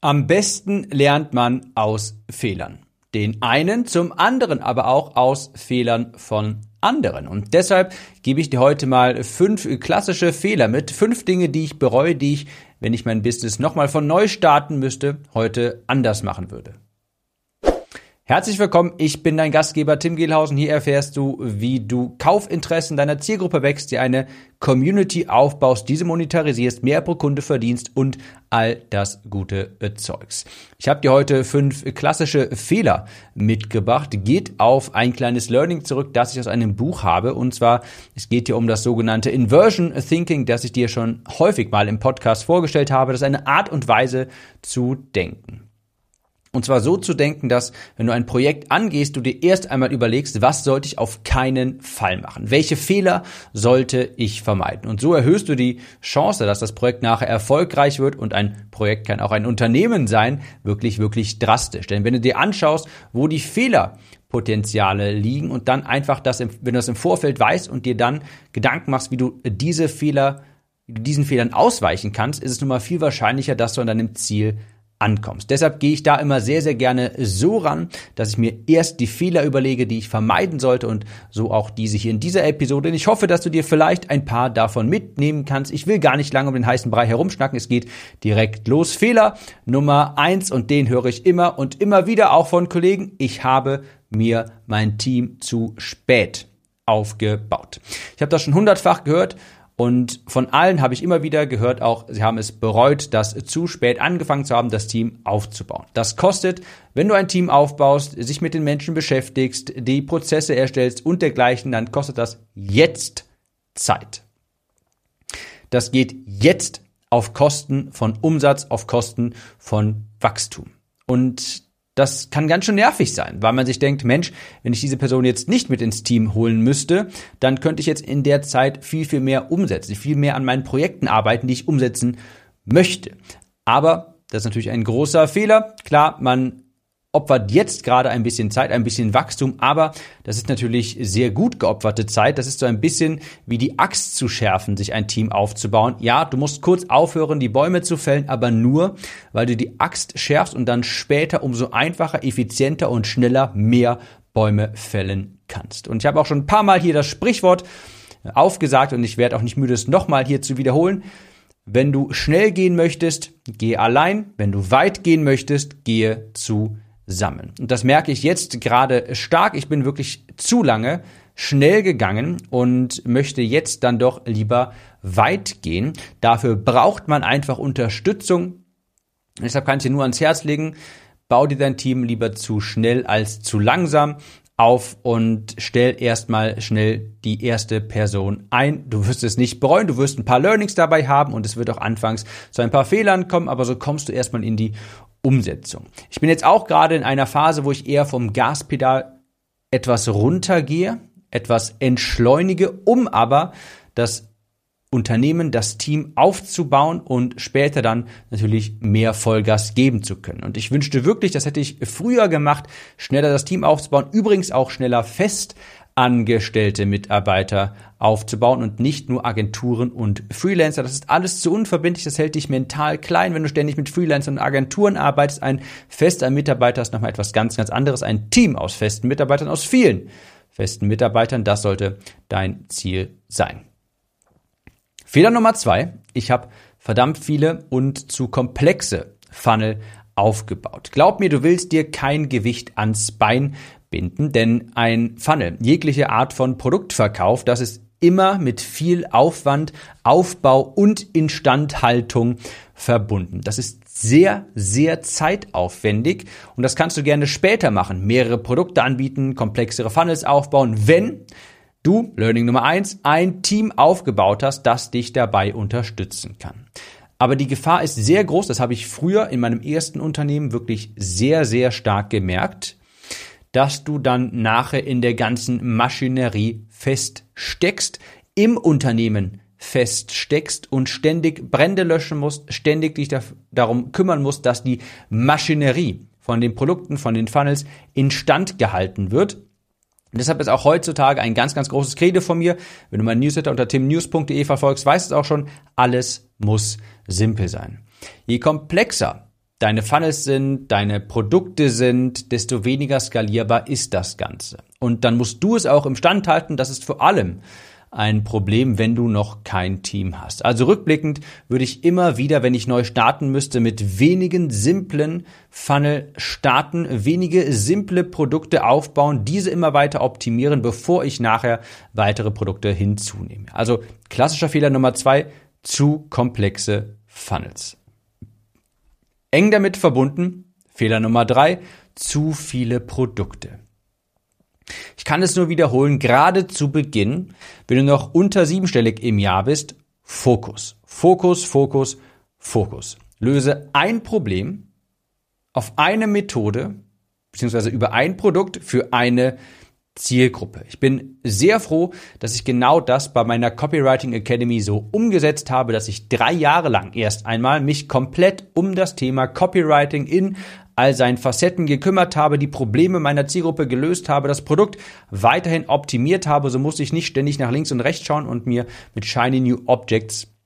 Am besten lernt man aus Fehlern. Den einen, zum anderen aber auch aus Fehlern von anderen. Und deshalb gebe ich dir heute mal fünf klassische Fehler mit, fünf Dinge, die ich bereue, die ich, wenn ich mein Business nochmal von neu starten müsste, heute anders machen würde. Herzlich willkommen, ich bin dein Gastgeber Tim Gehlhausen. Hier erfährst du, wie du Kaufinteressen deiner Zielgruppe wächst, dir eine Community aufbaust, diese monetarisierst, mehr pro Kunde verdienst und all das Gute erzeugst. Ich habe dir heute fünf klassische Fehler mitgebracht. Geht auf ein kleines Learning zurück, das ich aus einem Buch habe. Und zwar, es geht hier um das sogenannte Inversion Thinking, das ich dir schon häufig mal im Podcast vorgestellt habe. Das ist eine Art und Weise zu denken. Und zwar so zu denken, dass wenn du ein Projekt angehst, du dir erst einmal überlegst, was sollte ich auf keinen Fall machen? Welche Fehler sollte ich vermeiden? Und so erhöhst du die Chance, dass das Projekt nachher erfolgreich wird und ein Projekt kann auch ein Unternehmen sein, wirklich, wirklich drastisch. Denn wenn du dir anschaust, wo die Fehlerpotenziale liegen und dann einfach das, wenn du das im Vorfeld weißt und dir dann Gedanken machst, wie du diese Fehler, diesen Fehlern ausweichen kannst, ist es nun mal viel wahrscheinlicher, dass du an deinem Ziel ankommst. Deshalb gehe ich da immer sehr, sehr gerne so ran, dass ich mir erst die Fehler überlege, die ich vermeiden sollte und so auch diese hier in dieser Episode. Und ich hoffe, dass du dir vielleicht ein paar davon mitnehmen kannst. Ich will gar nicht lange um den heißen Brei herumschnacken. Es geht direkt los. Fehler Nummer eins und den höre ich immer und immer wieder auch von Kollegen. Ich habe mir mein Team zu spät aufgebaut. Ich habe das schon hundertfach gehört und von allen habe ich immer wieder gehört, auch sie haben es bereut, das zu spät angefangen zu haben, das Team aufzubauen. Das kostet, wenn du ein Team aufbaust, sich mit den Menschen beschäftigst, die Prozesse erstellst und dergleichen, dann kostet das jetzt Zeit. Das geht jetzt auf Kosten von Umsatz, auf Kosten von Wachstum. Und das kann ganz schön nervig sein, weil man sich denkt, Mensch, wenn ich diese Person jetzt nicht mit ins Team holen müsste, dann könnte ich jetzt in der Zeit viel, viel mehr umsetzen, viel mehr an meinen Projekten arbeiten, die ich umsetzen möchte. Aber das ist natürlich ein großer Fehler. Klar, man opfert jetzt gerade ein bisschen Zeit, ein bisschen Wachstum, aber das ist natürlich sehr gut geopferte Zeit. Das ist so ein bisschen wie die Axt zu schärfen, sich ein Team aufzubauen. Ja, du musst kurz aufhören, die Bäume zu fällen, aber nur, weil du die Axt schärfst und dann später umso einfacher, effizienter und schneller mehr Bäume fällen kannst. Und ich habe auch schon ein paar Mal hier das Sprichwort aufgesagt und ich werde auch nicht müde, es nochmal hier zu wiederholen. Wenn du schnell gehen möchtest, geh allein. Wenn du weit gehen möchtest, gehe zu sammeln. Und das merke ich jetzt gerade stark. Ich bin wirklich zu lange schnell gegangen und möchte jetzt dann doch lieber weit gehen. Dafür braucht man einfach Unterstützung. Deshalb kann ich dir nur ans Herz legen, bau dir dein Team lieber zu schnell als zu langsam auf und stell erstmal schnell die erste Person ein. Du wirst es nicht bereuen, du wirst ein paar Learnings dabei haben und es wird auch anfangs zu ein paar Fehlern kommen, aber so kommst du erstmal in die Umsetzung. Ich bin jetzt auch gerade in einer Phase, wo ich eher vom Gaspedal etwas runtergehe, etwas entschleunige, um aber das Unternehmen, das Team aufzubauen und später dann natürlich mehr Vollgas geben zu können. Und ich wünschte wirklich, das hätte ich früher gemacht, schneller das Team aufzubauen, übrigens auch schneller fest angestellte Mitarbeiter aufzubauen und nicht nur Agenturen und Freelancer. Das ist alles zu unverbindlich, das hält dich mental klein, wenn du ständig mit Freelancern und Agenturen arbeitest. Ein fester Mitarbeiter ist nochmal etwas ganz, ganz anderes. Ein Team aus festen Mitarbeitern, aus vielen festen Mitarbeitern, das sollte dein Ziel sein. Fehler Nummer zwei, ich habe verdammt viele und zu komplexe Funnel aufgebaut. Glaub mir, du willst dir kein Gewicht ans Bein binden, denn ein Funnel, jegliche Art von Produktverkauf, das ist immer mit viel Aufwand, Aufbau und Instandhaltung verbunden. Das ist sehr, sehr zeitaufwendig und das kannst du gerne später machen. Mehrere Produkte anbieten, komplexere Funnels aufbauen, wenn du, Learning Nummer eins, ein Team aufgebaut hast, das dich dabei unterstützen kann. Aber die Gefahr ist sehr groß, das habe ich früher in meinem ersten Unternehmen wirklich sehr, sehr stark gemerkt dass du dann nachher in der ganzen Maschinerie feststeckst, im Unternehmen feststeckst und ständig Brände löschen musst, ständig dich darum kümmern musst, dass die Maschinerie von den Produkten, von den Funnels instand gehalten wird. Und deshalb ist auch heutzutage ein ganz, ganz großes Credo von mir. Wenn du mein Newsletter unter timnews.de verfolgst, weißt du es auch schon, alles muss simpel sein. Je komplexer deine Funnels sind, deine Produkte sind, desto weniger skalierbar ist das Ganze. Und dann musst du es auch im Stand halten, dass es vor allem ein Problem, wenn du noch kein Team hast. Also rückblickend würde ich immer wieder, wenn ich neu starten müsste, mit wenigen simplen Funnel starten, wenige simple Produkte aufbauen, diese immer weiter optimieren, bevor ich nachher weitere Produkte hinzunehme. Also klassischer Fehler Nummer zwei, zu komplexe Funnels. Eng damit verbunden, Fehler Nummer drei, zu viele Produkte. Ich kann es nur wiederholen, gerade zu Beginn, wenn du noch unter siebenstellig im Jahr bist, Fokus. Fokus, Fokus, Fokus. Löse ein Problem auf eine Methode, beziehungsweise über ein Produkt für eine Zielgruppe. Ich bin sehr froh, dass ich genau das bei meiner Copywriting Academy so umgesetzt habe, dass ich drei Jahre lang erst einmal mich komplett um das Thema Copywriting in all seinen Facetten gekümmert habe, die Probleme meiner Zielgruppe gelöst habe, das Produkt weiterhin optimiert habe, so musste ich nicht ständig nach links und rechts schauen und mir mit Shiny New Objects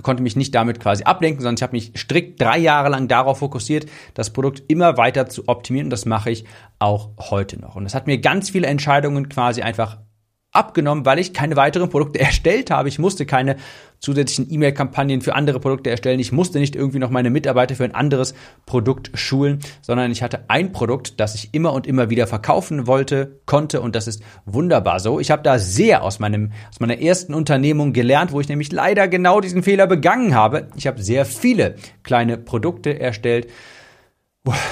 konnte mich nicht damit quasi ablenken, sondern ich habe mich strikt drei Jahre lang darauf fokussiert, das Produkt immer weiter zu optimieren und das mache ich auch heute noch. Und das hat mir ganz viele Entscheidungen quasi einfach abgenommen, weil ich keine weiteren Produkte erstellt habe. Ich musste keine zusätzlichen E-Mail-Kampagnen für andere Produkte erstellen. Ich musste nicht irgendwie noch meine Mitarbeiter für ein anderes Produkt schulen, sondern ich hatte ein Produkt, das ich immer und immer wieder verkaufen wollte, konnte und das ist wunderbar so. Ich habe da sehr aus meinem aus meiner ersten Unternehmung gelernt, wo ich nämlich leider genau diesen Fehler begangen habe. Ich habe sehr viele kleine Produkte erstellt.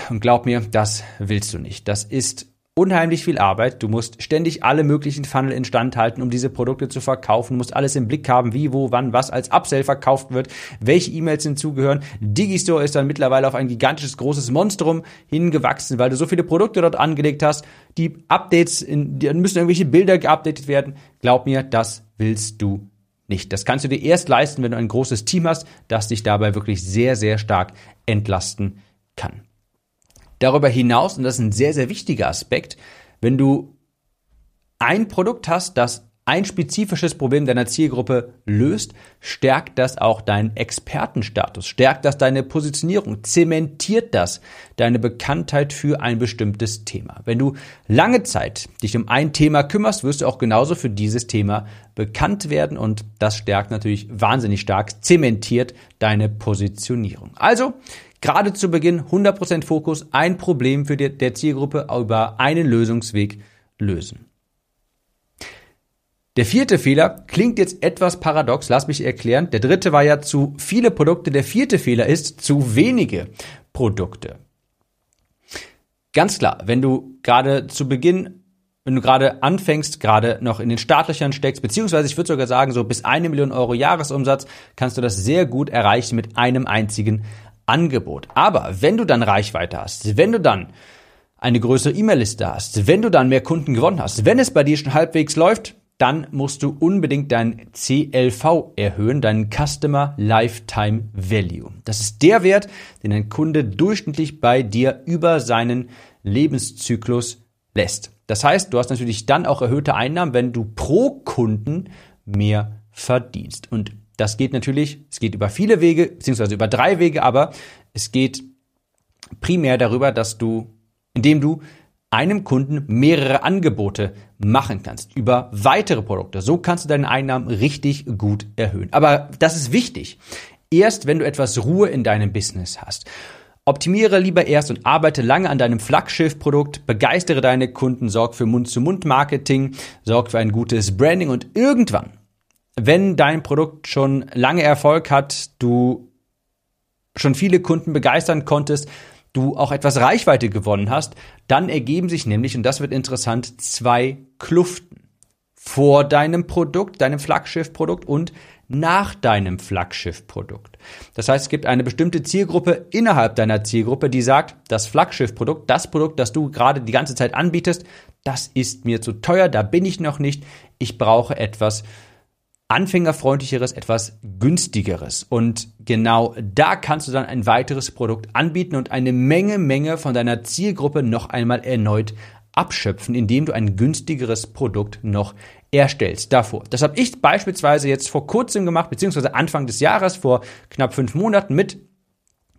Und glaub mir, das willst du nicht. Das ist unheimlich viel Arbeit. Du musst ständig alle möglichen Funnel instand halten, um diese Produkte zu verkaufen. Du musst alles im Blick haben, wie, wo, wann, was als Upsell verkauft wird, welche E-Mails hinzugehören. Digistore ist dann mittlerweile auf ein gigantisches, großes Monstrum hingewachsen, weil du so viele Produkte dort angelegt hast. Die Updates, die müssen irgendwelche Bilder geupdatet werden. Glaub mir, das willst du nicht. Das kannst du dir erst leisten, wenn du ein großes Team hast, das dich dabei wirklich sehr, sehr stark entlasten kann. Darüber hinaus, und das ist ein sehr, sehr wichtiger Aspekt, wenn du ein Produkt hast, das ein spezifisches Problem deiner Zielgruppe löst, stärkt das auch deinen Expertenstatus, stärkt das deine Positionierung, zementiert das deine Bekanntheit für ein bestimmtes Thema. Wenn du lange Zeit dich um ein Thema kümmerst, wirst du auch genauso für dieses Thema bekannt werden und das stärkt natürlich wahnsinnig stark, zementiert deine Positionierung. Also Gerade zu Beginn 100% Fokus, ein Problem für die, der Zielgruppe über einen Lösungsweg lösen. Der vierte Fehler klingt jetzt etwas paradox, lass mich erklären. Der dritte war ja zu viele Produkte, der vierte Fehler ist zu wenige Produkte. Ganz klar, wenn du gerade zu Beginn, wenn du gerade anfängst, gerade noch in den Startlöchern steckst, beziehungsweise ich würde sogar sagen, so bis eine Million Euro Jahresumsatz, kannst du das sehr gut erreichen mit einem einzigen Angebot. Aber wenn du dann Reichweite hast, wenn du dann eine größere E-Mail-Liste hast, wenn du dann mehr Kunden gewonnen hast, wenn es bei dir schon halbwegs läuft, dann musst du unbedingt dein CLV erhöhen, deinen Customer Lifetime Value. Das ist der Wert, den ein Kunde durchschnittlich bei dir über seinen Lebenszyklus lässt. Das heißt, du hast natürlich dann auch erhöhte Einnahmen, wenn du pro Kunden mehr verdienst. Und das geht natürlich, es geht über viele Wege, beziehungsweise über drei Wege, aber es geht primär darüber, dass du, indem du einem Kunden mehrere Angebote machen kannst über weitere Produkte. So kannst du deine Einnahmen richtig gut erhöhen. Aber das ist wichtig. Erst wenn du etwas Ruhe in deinem Business hast. Optimiere lieber erst und arbeite lange an deinem Flaggschiff-Produkt, begeistere deine Kunden, sorg für Mund-zu-Mund-Marketing, sorg für ein gutes Branding und irgendwann wenn dein Produkt schon lange Erfolg hat, du schon viele Kunden begeistern konntest, du auch etwas Reichweite gewonnen hast, dann ergeben sich nämlich, und das wird interessant, zwei Kluften. Vor deinem Produkt, deinem Flaggschiffprodukt und nach deinem Flaggschiffprodukt. Das heißt, es gibt eine bestimmte Zielgruppe innerhalb deiner Zielgruppe, die sagt, das Flaggschiffprodukt, das Produkt, das du gerade die ganze Zeit anbietest, das ist mir zu teuer, da bin ich noch nicht, ich brauche etwas anfängerfreundlicheres, etwas günstigeres. Und genau da kannst du dann ein weiteres Produkt anbieten und eine Menge, Menge von deiner Zielgruppe noch einmal erneut abschöpfen, indem du ein günstigeres Produkt noch erstellst davor. Das habe ich beispielsweise jetzt vor kurzem gemacht, beziehungsweise Anfang des Jahres, vor knapp fünf Monaten mit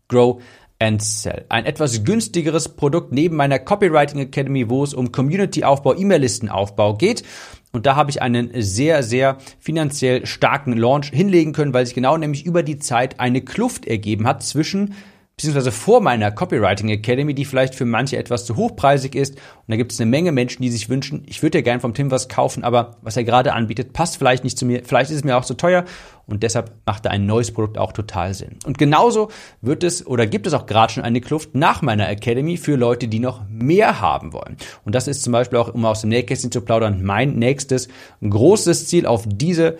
Grow and Sell. Ein etwas günstigeres Produkt neben meiner Copywriting Academy, wo es um Community-Aufbau, E-Mail-Listenaufbau geht. Und da habe ich einen sehr, sehr finanziell starken Launch hinlegen können, weil sich genau nämlich über die Zeit eine Kluft ergeben hat zwischen beziehungsweise vor meiner Copywriting Academy, die vielleicht für manche etwas zu hochpreisig ist. Und da gibt es eine Menge Menschen, die sich wünschen, ich würde ja gern vom Tim was kaufen, aber was er gerade anbietet, passt vielleicht nicht zu mir, vielleicht ist es mir auch zu teuer und deshalb macht da ein neues Produkt auch total Sinn. Und genauso wird es oder gibt es auch gerade schon eine Kluft nach meiner Academy für Leute, die noch mehr haben wollen. Und das ist zum Beispiel auch, um aus dem Nähkästchen zu plaudern, mein nächstes großes Ziel, auf diese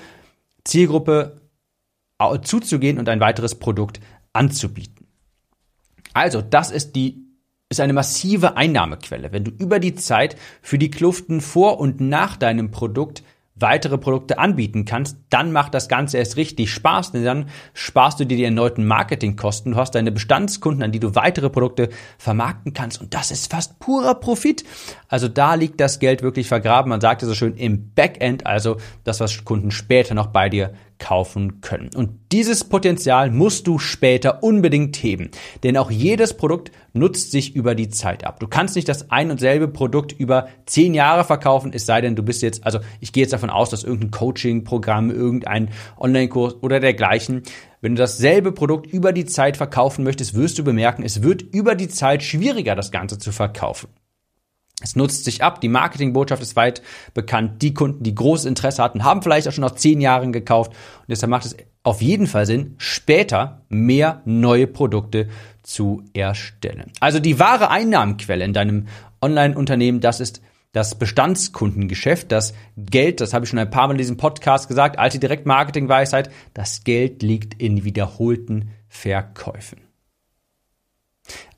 Zielgruppe zuzugehen und ein weiteres Produkt anzubieten. Also, das ist die ist eine massive Einnahmequelle. Wenn du über die Zeit für die Kluften vor und nach deinem Produkt weitere Produkte anbieten kannst, dann macht das Ganze erst richtig Spaß, denn dann sparst du dir die erneuten Marketingkosten, du hast deine Bestandskunden, an die du weitere Produkte vermarkten kannst und das ist fast purer Profit. Also da liegt das Geld wirklich vergraben, man sagt ja so schön im Backend, also das, was Kunden später noch bei dir kaufen können. Und dieses Potenzial musst du später unbedingt heben, denn auch jedes Produkt nutzt sich über die Zeit ab. Du kannst nicht das ein und selbe Produkt über zehn Jahre verkaufen, es sei denn, du bist jetzt, also ich gehe jetzt davon aus, dass irgendein Coaching-Programm, irgendein Online-Kurs oder dergleichen wenn du dasselbe Produkt über die Zeit verkaufen möchtest, wirst du bemerken, es wird über die Zeit schwieriger, das Ganze zu verkaufen. Es nutzt sich ab, die Marketingbotschaft ist weit bekannt. Die Kunden, die großes Interesse hatten, haben vielleicht auch schon nach zehn Jahren gekauft. Und deshalb macht es auf jeden Fall Sinn, später mehr neue Produkte zu erstellen. Also die wahre Einnahmenquelle in deinem Online-Unternehmen, das ist das Bestandskundengeschäft, das Geld, das habe ich schon ein paar Mal in diesem Podcast gesagt, alte Direktmarketing-Weisheit, das Geld liegt in wiederholten Verkäufen.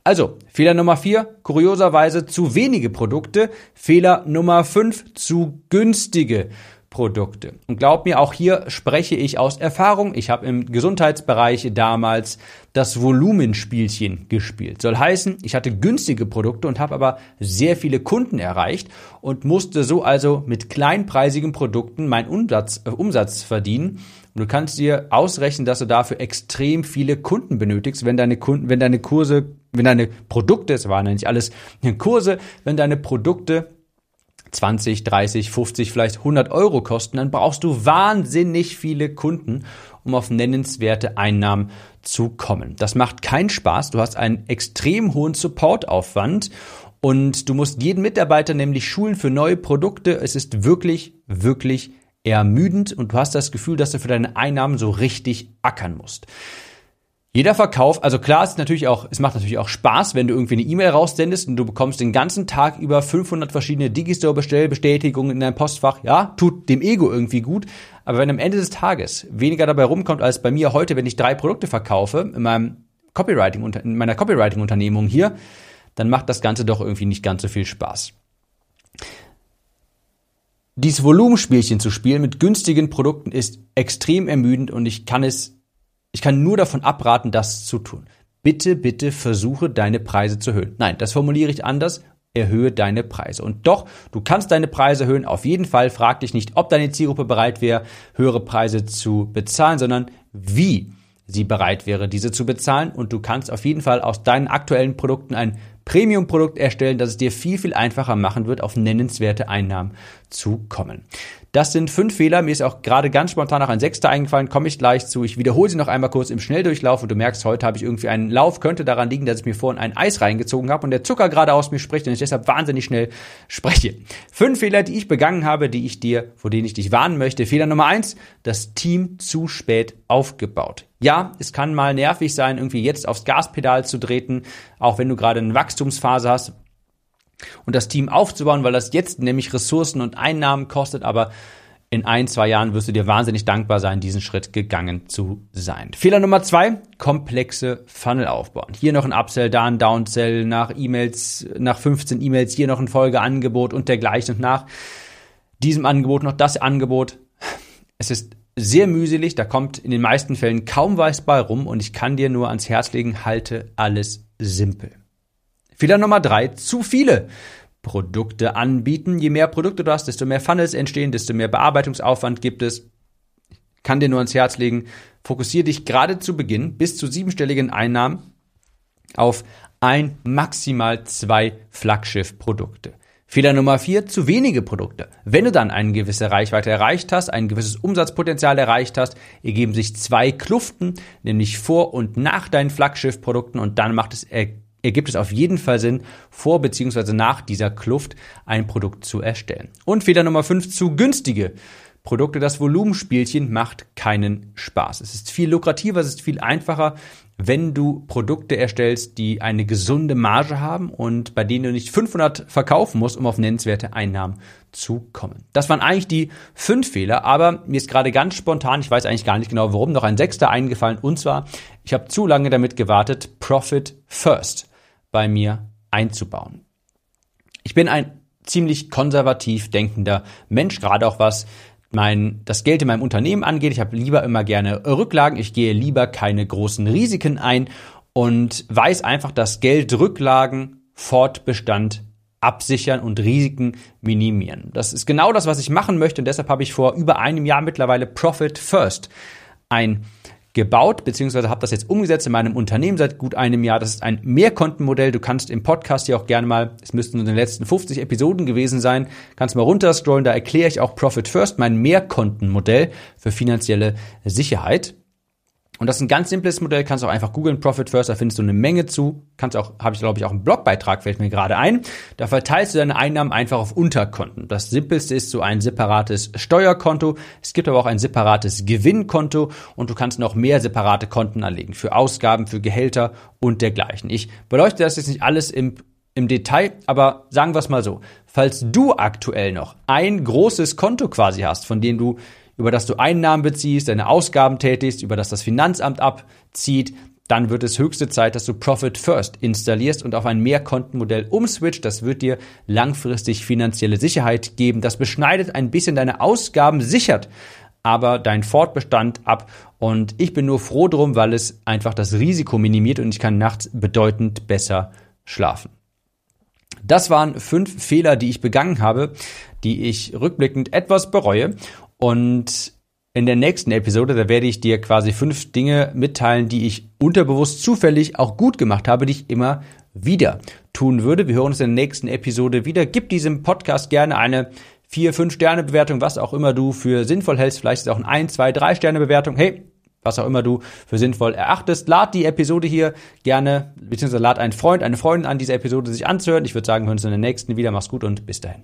Also, Fehler Nummer vier, kurioserweise zu wenige Produkte. Fehler Nummer fünf, zu günstige Produkte. Und glaub mir, auch hier spreche ich aus Erfahrung. Ich habe im Gesundheitsbereich damals das Volumenspielchen gespielt. Soll heißen, ich hatte günstige Produkte und habe aber sehr viele Kunden erreicht und musste so also mit kleinpreisigen Produkten meinen Umsatz, äh, Umsatz verdienen und du kannst dir ausrechnen, dass du dafür extrem viele Kunden benötigst, wenn deine Kunden, wenn deine Kurse, wenn deine Produkte, es waren ja nicht alles Kurse, wenn deine Produkte 20, 30, 50, vielleicht 100 Euro kosten, dann brauchst du wahnsinnig viele Kunden, um auf nennenswerte Einnahmen zu kommen. Das macht keinen Spaß. Du hast einen extrem hohen Supportaufwand und du musst jeden Mitarbeiter nämlich schulen für neue Produkte. Es ist wirklich, wirklich ermüdend und du hast das Gefühl, dass du für deine Einnahmen so richtig ackern musst. Jeder Verkauf, also klar, es ist natürlich auch, es macht natürlich auch Spaß, wenn du irgendwie eine E-Mail raussendest und du bekommst den ganzen Tag über 500 verschiedene Digistore-Bestellbestätigungen in deinem Postfach. Ja, tut dem Ego irgendwie gut. Aber wenn am Ende des Tages weniger dabei rumkommt als bei mir heute, wenn ich drei Produkte verkaufe in meinem Copywriting, in meiner Copywriting-Unternehmung hier, dann macht das Ganze doch irgendwie nicht ganz so viel Spaß. Dieses Volumenspielchen zu spielen mit günstigen Produkten ist extrem ermüdend und ich kann es, ich kann nur davon abraten, das zu tun. Bitte, bitte versuche deine Preise zu erhöhen. Nein, das formuliere ich anders. Erhöhe deine Preise. Und doch, du kannst deine Preise erhöhen. Auf jeden Fall frag dich nicht, ob deine Zielgruppe bereit wäre, höhere Preise zu bezahlen, sondern wie sie bereit wäre, diese zu bezahlen. Und du kannst auf jeden Fall aus deinen aktuellen Produkten ein Premium-Produkt erstellen, das es dir viel, viel einfacher machen wird, auf nennenswerte Einnahmen zu kommen. Das sind fünf Fehler. Mir ist auch gerade ganz spontan noch ein sechster eingefallen, komme ich gleich zu. Ich wiederhole sie noch einmal kurz im Schnelldurchlauf und du merkst, heute habe ich irgendwie einen Lauf. Könnte daran liegen, dass ich mir vorhin ein Eis reingezogen habe und der Zucker gerade aus mir spricht und ich deshalb wahnsinnig schnell spreche. Fünf Fehler, die ich begangen habe, die ich dir, vor denen ich dich warnen möchte. Fehler Nummer eins, das Team zu spät aufgebaut. Ja, es kann mal nervig sein, irgendwie jetzt aufs Gaspedal zu treten, auch wenn du gerade eine Wachstumsphase hast und das Team aufzubauen, weil das jetzt nämlich Ressourcen und Einnahmen kostet, aber in ein, zwei Jahren wirst du dir wahnsinnig dankbar sein, diesen Schritt gegangen zu sein. Fehler Nummer zwei, komplexe Funnel aufbauen. Hier noch ein Upsell, da ein Downsell, nach E-Mails, nach 15 E-Mails, hier noch ein Folgeangebot und dergleichen und nach diesem Angebot noch das Angebot. Es ist sehr mühselig, da kommt in den meisten Fällen kaum was bei rum und ich kann dir nur ans Herz legen, halte alles simpel. Fehler Nummer drei, zu viele Produkte anbieten. Je mehr Produkte du hast, desto mehr Funnels entstehen, desto mehr Bearbeitungsaufwand gibt es. Kann dir nur ans Herz legen, fokussiere dich gerade zu Beginn bis zu siebenstelligen Einnahmen auf ein, maximal zwei Flaggschiff-Produkte. Fehler Nummer vier, zu wenige Produkte. Wenn du dann eine gewisse Reichweite erreicht hast, ein gewisses Umsatzpotenzial erreicht hast, ergeben sich zwei Kluften, nämlich vor und nach deinen Flaggschiff-Produkten und dann macht es, ergibt es auf jeden Fall Sinn, vor bzw. nach dieser Kluft ein Produkt zu erstellen. Und Fehler Nummer fünf, zu günstige Produkte. Das Volumenspielchen macht keinen Spaß. Es ist viel lukrativer, es ist viel einfacher, wenn du Produkte erstellst, die eine gesunde Marge haben und bei denen du nicht 500 verkaufen musst, um auf nennenswerte Einnahmen zu kommen. Das waren eigentlich die fünf Fehler, aber mir ist gerade ganz spontan, ich weiß eigentlich gar nicht genau warum, noch ein sechster eingefallen und zwar, ich habe zu lange damit gewartet, Profit First bei mir einzubauen. Ich bin ein ziemlich konservativ denkender Mensch, gerade auch was mein, das Geld in meinem Unternehmen angeht. Ich habe lieber immer gerne Rücklagen. Ich gehe lieber keine großen Risiken ein und weiß einfach, dass Geld Rücklagen Fortbestand absichern und Risiken minimieren. Das ist genau das, was ich machen möchte und deshalb habe ich vor über einem Jahr mittlerweile Profit First ein gebaut, beziehungsweise habe das jetzt umgesetzt in meinem Unternehmen seit gut einem Jahr. Das ist ein Mehrkontenmodell. Du kannst im Podcast hier auch gerne mal, es müssten in den letzten 50 Episoden gewesen sein, kannst mal runterscrollen, da erkläre ich auch Profit First, mein Mehrkontenmodell für finanzielle Sicherheit. Und das ist ein ganz simples Modell, kannst auch einfach googeln, Profit First, da findest du eine Menge zu. Kannst auch, habe ich glaube ich auch einen Blogbeitrag, fällt mir gerade ein. Da verteilst du deine Einnahmen einfach auf Unterkonten. Das simpelste ist so ein separates Steuerkonto. Es gibt aber auch ein separates Gewinnkonto und du kannst noch mehr separate Konten anlegen für Ausgaben, für Gehälter und dergleichen. Ich beleuchte das jetzt nicht alles im im Detail, aber sagen wir es mal so. Falls du aktuell noch ein großes Konto quasi hast, von dem du über das du Einnahmen beziehst, deine Ausgaben tätigst, über das das Finanzamt abzieht, dann wird es höchste Zeit, dass du Profit First installierst und auf ein Mehrkontenmodell umswitcht. Das wird dir langfristig finanzielle Sicherheit geben. Das beschneidet ein bisschen deine Ausgaben, sichert aber dein Fortbestand ab. Und ich bin nur froh drum, weil es einfach das Risiko minimiert und ich kann nachts bedeutend besser schlafen. Das waren fünf Fehler, die ich begangen habe, die ich rückblickend etwas bereue. Und in der nächsten Episode, da werde ich dir quasi fünf Dinge mitteilen, die ich unterbewusst zufällig auch gut gemacht habe, die ich immer wieder tun würde. Wir hören uns in der nächsten Episode wieder. Gib diesem Podcast gerne eine vier, fünf Sterne Bewertung, was auch immer du für sinnvoll hältst. Vielleicht ist auch ein ein, zwei, drei Sterne Bewertung. Hey, was auch immer du für sinnvoll erachtest. Lad die Episode hier gerne, beziehungsweise lad einen Freund, eine Freundin an, diese Episode sich anzuhören. Ich würde sagen, wir hören uns in der nächsten wieder. Mach's gut und bis dahin.